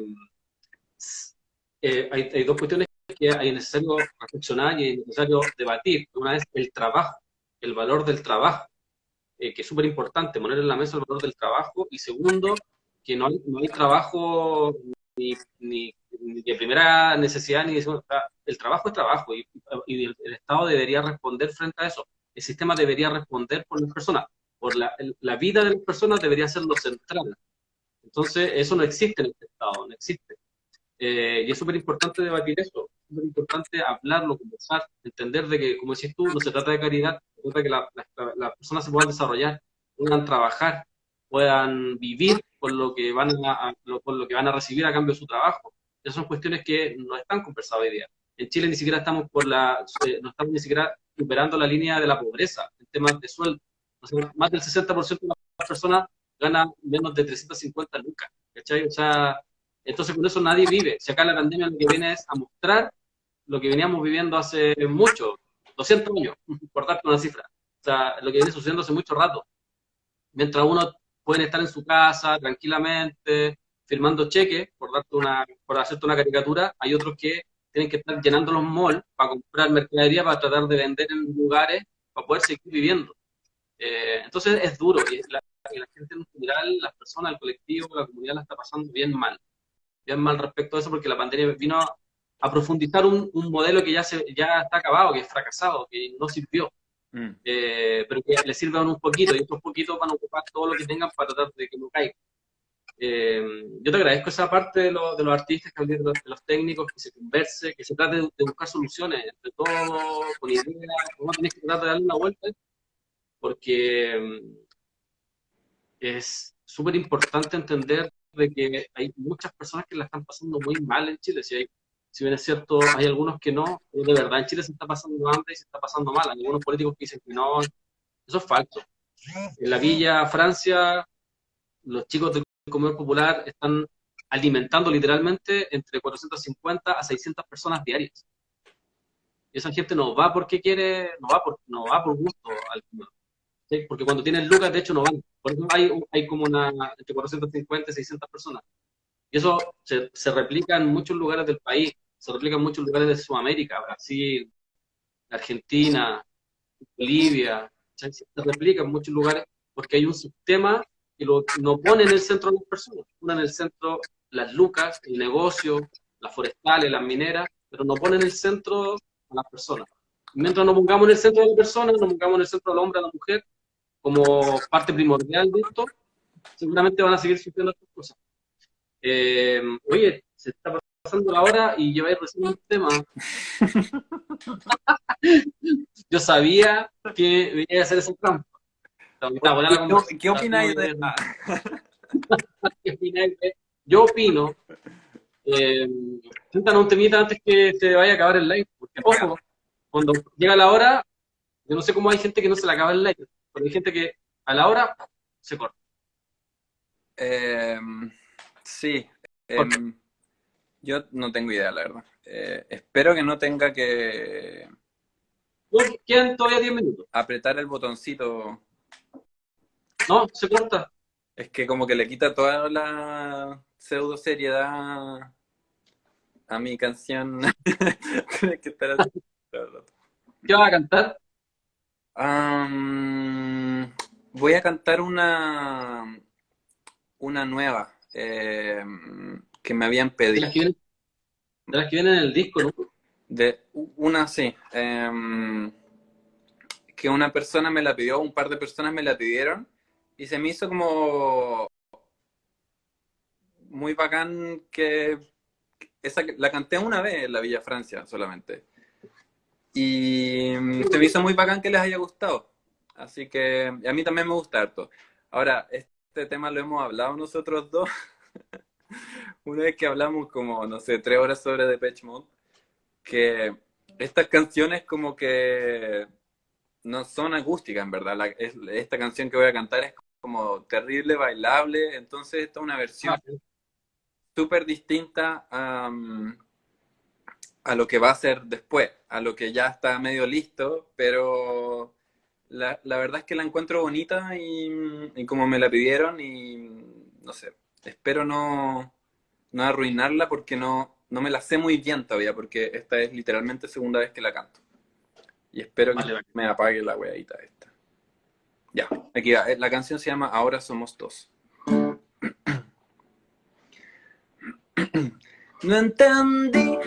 eh, hay, hay dos cuestiones que hay necesario reflexionar y es necesario debatir. Una es el trabajo, el valor del trabajo, eh, que es súper importante, poner en la mesa el valor del trabajo. Y segundo, que no hay, no hay trabajo ni, ni- ni de primera necesidad ni de segunda. El trabajo es trabajo y, el, el Estado debería responder frente a eso. El sistema debería responder por las personas. Por la, vida de las personas debería ser lo central. Entonces, eso no existe en este Estado, no existe. Eh, y es súper importante debatir eso, es súper importante hablarlo, conversar, entender de que, como decís tú, no se trata de caridad, trata de que las la, la personas se puedan desarrollar, puedan trabajar, puedan vivir con lo que van a, con lo que van a recibir a cambio de su trabajo. Esas son cuestiones que no están conversadas hoy día. En Chile ni siquiera estamos por la, eh, no estamos ni siquiera superando la línea de la pobreza en temas de sueldo. más del 60% de las personas gana menos de 350 lucas. ¿cachai? O sea, entonces con eso nadie vive. Si acá la pandemia lo que viene es a mostrar lo que veníamos viviendo hace mucho, 200 años, por darte una cifra. O sea, lo que viene sucediendo hace mucho rato. Mientras uno puede estar en su casa tranquilamente, firmando cheques, por darte una, por hacerte una caricatura, hay otros que tienen que estar llenando los malls para comprar mercadería para tratar de vender en lugares para poder seguir viviendo. Eh, entonces es duro y la, gente en general, las personas, el colectivo, la comunidad la está pasando bien mal. Bien mal respecto a eso porque la pandemia vino a, profundizar un, modelo que ya, se, ya está acabado, que es fracasado, que no sirvió. Mm. Eh, pero que le sirvan un poquito y otros poquitos van a ocupar todo lo que tengan para tratar de que no caiga. Eh, yo te agradezco esa parte de, de los artistas, de los, de los, técnicos, que se converse, que se trate de, buscar soluciones entre todos, con ideas, cómo tenés que tratar de darle una vuelta, porque mm, es súper importante entender de que hay muchas personas que la están pasando muy mal en Chile. Si, hay, si bien es cierto, hay algunos que no, de verdad en Chile se está pasando hambre y se está pasando mal. Hay algunos políticos que dicen que no, eso es falso. En la Villa Francia, los chicos del comedor popular están alimentando literalmente entre 450 a 600 personas diarias. Y esa gente no va porque quiere, no va por, no va por gusto al comedor. Porque cuando tienen lucas, de hecho, no van. Por eso hay, como una, entre 450 y 600 personas. Y eso se, replica en muchos lugares del país, se replica en muchos lugares de Sudamérica, Brasil, Argentina, Bolivia, se replica en muchos lugares porque hay un sistema que lo, no pone en el centro a las personas, pone en el centro las lucas, el negocio, las forestales, las mineras, pero no pone en el centro a las personas. Mientras no pongamos en el centro a la persona, no pongamos en el centro al hombre, a la mujer, como parte primordial de esto, seguramente van a seguir sufriendo estas cosas. Eh, oye, se está pasando la hora y lleváis recién un tema. Yo sabía que venía a hacer ese trampa. ¿Qué, opináis de Yo opino. Eh, un temita antes que se vaya a acabar el live, porque ojo, cuando llega la hora, yo no sé cómo hay gente que no se le acaba el live, pero hay gente que a la hora se corta. Eh, sí. Em, yo no tengo idea, la verdad. Eh, espero que no tenga que... Quedan todavía 10 minutos. Apretar el botoncito no, se corta. Es que como que le quita toda la pseudo seriedad a mi canción. que ¿Qué vas a cantar? voy a cantar una una nueva eh, que me habían pedido. De las que vienen, en el disco, ¿no? De una sí. Em, que una persona me la pidió, un par de personas me la pidieron y se me hizo como muy bacán que esa, la canté una vez en la Villa Francia solamente. Y se me hizo muy bacán que les haya gustado. Así que a mí también me gusta harto. Ahora, este tema lo hemos hablado nosotros dos. una vez que hablamos como, no sé, tres horas sobre Depeche Mode, que estas canciones como que no son acústicas, en verdad. esta canción que voy a cantar es como terrible, bailable. Entonces, esta es una versión ah, súper distinta a, a, lo que va a ser después, a lo que ya está medio listo, pero la, la verdad es que la encuentro bonita y, y, como me la pidieron y no sé, espero no, no arruinarla porque no, no me la sé muy bien todavía, porque esta es literalmente segunda vez que la canto. Y espero que me apague la weadita esta. Ya, aquí va. La canción se llama Ahora somos dos. No entendí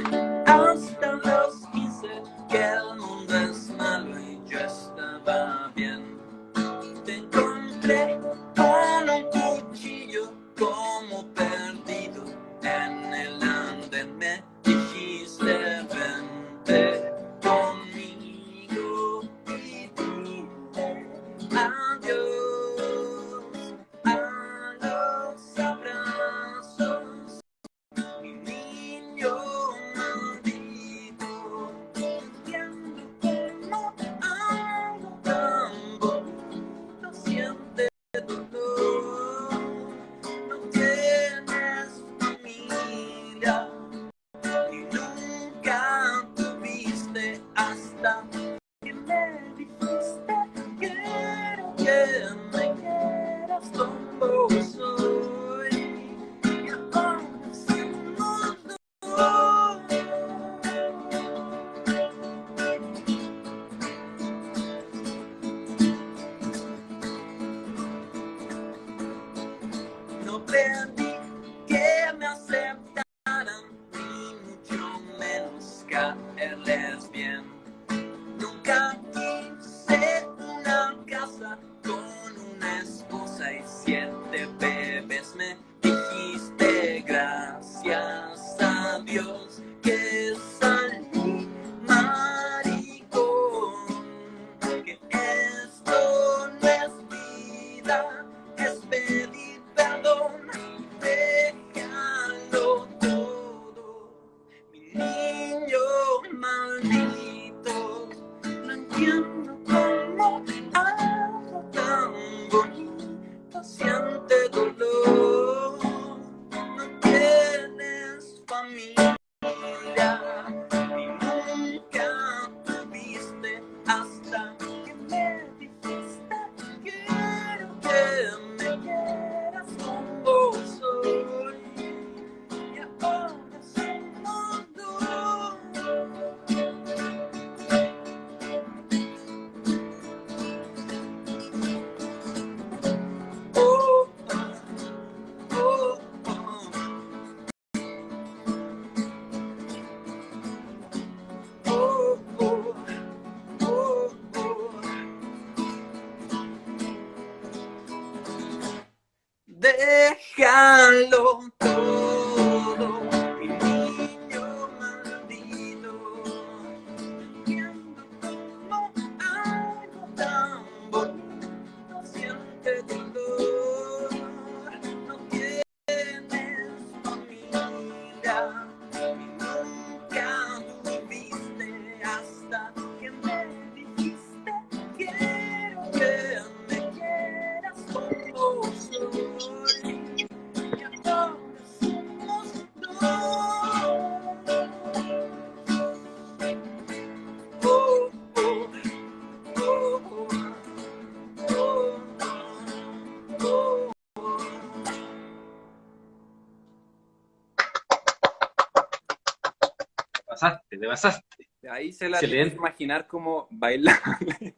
Ahí se la que imaginar como bailar.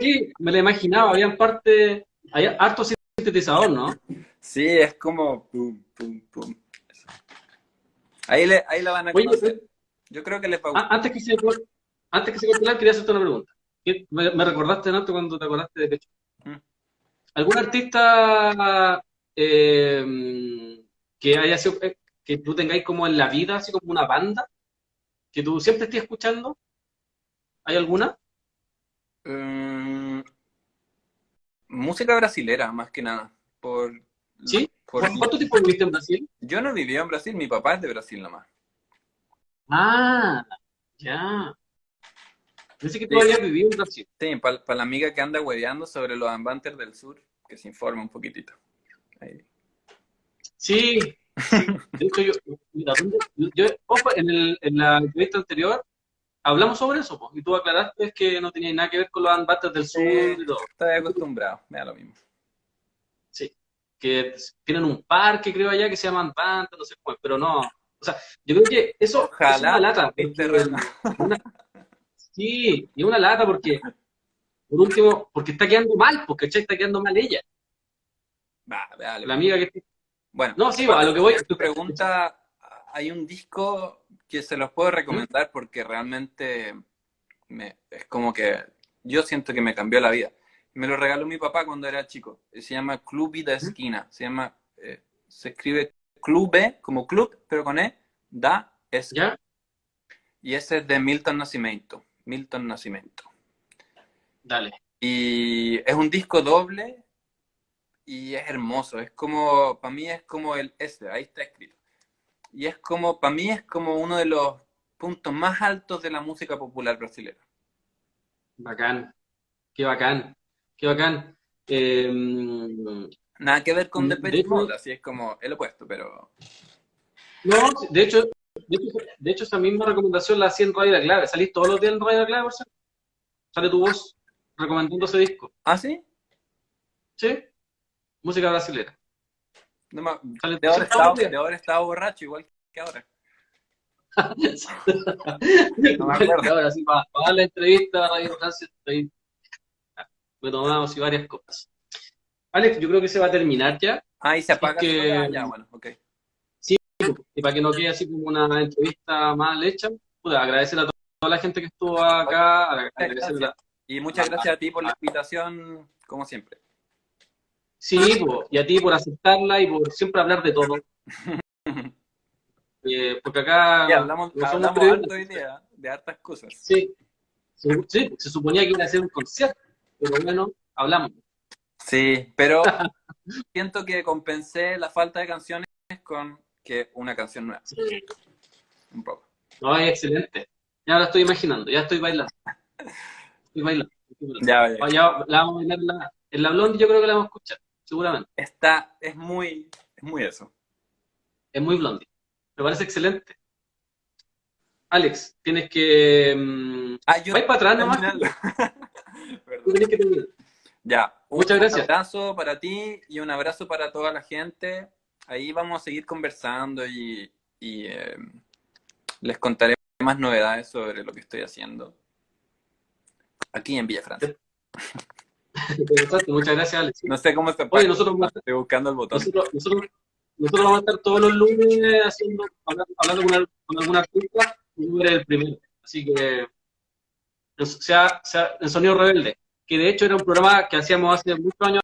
Sí, me lo imaginaba, había parte, hay harto sintetizador, ¿no? Sí, es como pum, pum, pum. Eso. Ahí, le, ahí la van a Oye, conocer. Yo creo que les va a Ah, antes que se antes que se corte quería hacerte una pregunta. ¿Qué- Me, me recordaste tanto cuando te acordaste de Pecho. Mm. ¿Algún artista eh, que haya sido eh, que tú tengáis como en la vida, así como una banda, que tú siempre estés escuchando? ¿Hay alguna? Mm, música brasilera, más que nada. Por, ¿Sí? por- ¿Cu- ¿Cuánto tiempo viviste en Brasil? yo no vivía en Brasil, mi papá es de Brasil nomás. Ah, ya. Pensé que tú Sí. habías vivido en Brasil. Sí, para la amiga que anda hueveando sobre los Ambanters del Sur, que se informe un poquitito. Ahí. Sí. De hecho, yo, en, el, en la entrevista anterior hablamos sobre eso, po, y tú aclaraste que no tenía nada que ver con los Anbates del Sur Sí. y todo. Estoy acostumbrado, me da lo mismo. Sí, que tienen un parque, creo, allá que se llama Anbates, no sé es, pero no. O sea, yo creo que eso Ojalá, es una lata. una- sí, y una lata porque, por último, porque está quedando mal, porque está quedando mal ella, Va, dale. la amiga que... Bueno, No, sí, a lo que voy. tu pregunta, hay un disco que se los puedo recomendar porque realmente me, es como que yo siento que me cambió la vida. Me lo regaló mi papá cuando era chico. Se llama Club da Esquina. Se llama, eh, se escribe Clube, como club, pero con E, da Esquina. ¿Ya? Y ese es de Milton Nascimento. Milton Nascimento. Dale. Y es un disco doble y es hermoso. Es como, para mí es como el este, ahí está escrito. Y es como, para mí es como uno de los puntos más altos de la música popular brasileña. Bacán. Qué bacán. Qué bacán. Eh, Nada que ver con hecho- Mode, así es como el opuesto, pero no, de hecho, de hecho, de hecho, esa misma recomendación la hacía en Radio La Clave. ¿Salís todos los días en Radio La Clave, por? ¿Sale tu voz? recomendando ese disco. ¿Ah, sí? ¿Sí? Música brasilera. No de, ahora sí, estaba, de ahora estaba borracho, igual que ahora. No me acuerdo. Ahora sí, para, para dar la entrevista Radio Francia, me tomamos así varias cosas. Alex, yo creo que se va a terminar ya. Ah, y se apaga. que-? Ya, bueno, ok. Y para que no quede así como una entrevista mal hecha, puta, agradecer a to- toda la gente que estuvo acá, agradecer a- Y muchas gracias a ti por la invitación, como siempre. Sí, po, y a ti por aceptarla y por siempre hablar de todo. Eh, porque acá hablamos, no somos hablamos periodistas. harto hoy día, de hartas cosas. Sí, sí, sí, se suponía que iba a ser un concierto, pero bueno, hablamos. Sí, pero siento que compensé la falta de canciones con que una canción nueva. Un poco. No, es excelente. Ya la estoy imaginando, ya estoy bailando. Estoy bailando. estoy bailando. Ya, ya. Ah, ya la vamos a bailar la, en la Blondie, yo creo que la vamos a escuchar, seguramente. Está, es muy, es muy eso. Es muy Blondie. Me parece excelente. Alex, tienes que... mm, Ah, yo vais para atrás nomás. tienes que terminar. Ya, un Muchas gracias. abrazo para ti y un abrazo para toda la gente. Ahí vamos a seguir conversando y, y, eh, les contaré más novedades sobre lo que estoy haciendo aquí en Villa Francia. Gozaste, Muchas gracias, Alex. No sé cómo se Oye, nosotros, Estoy buscando el botón. nosotros, nosotros, nosotros vamos a estar todos los lunes haciendo, hablando, hablando con, al- con alguna artista y tú eres el primero. Así que, en- sea, sea, en Sonido Rebelde, que de hecho era un programa que hacíamos hace muchos años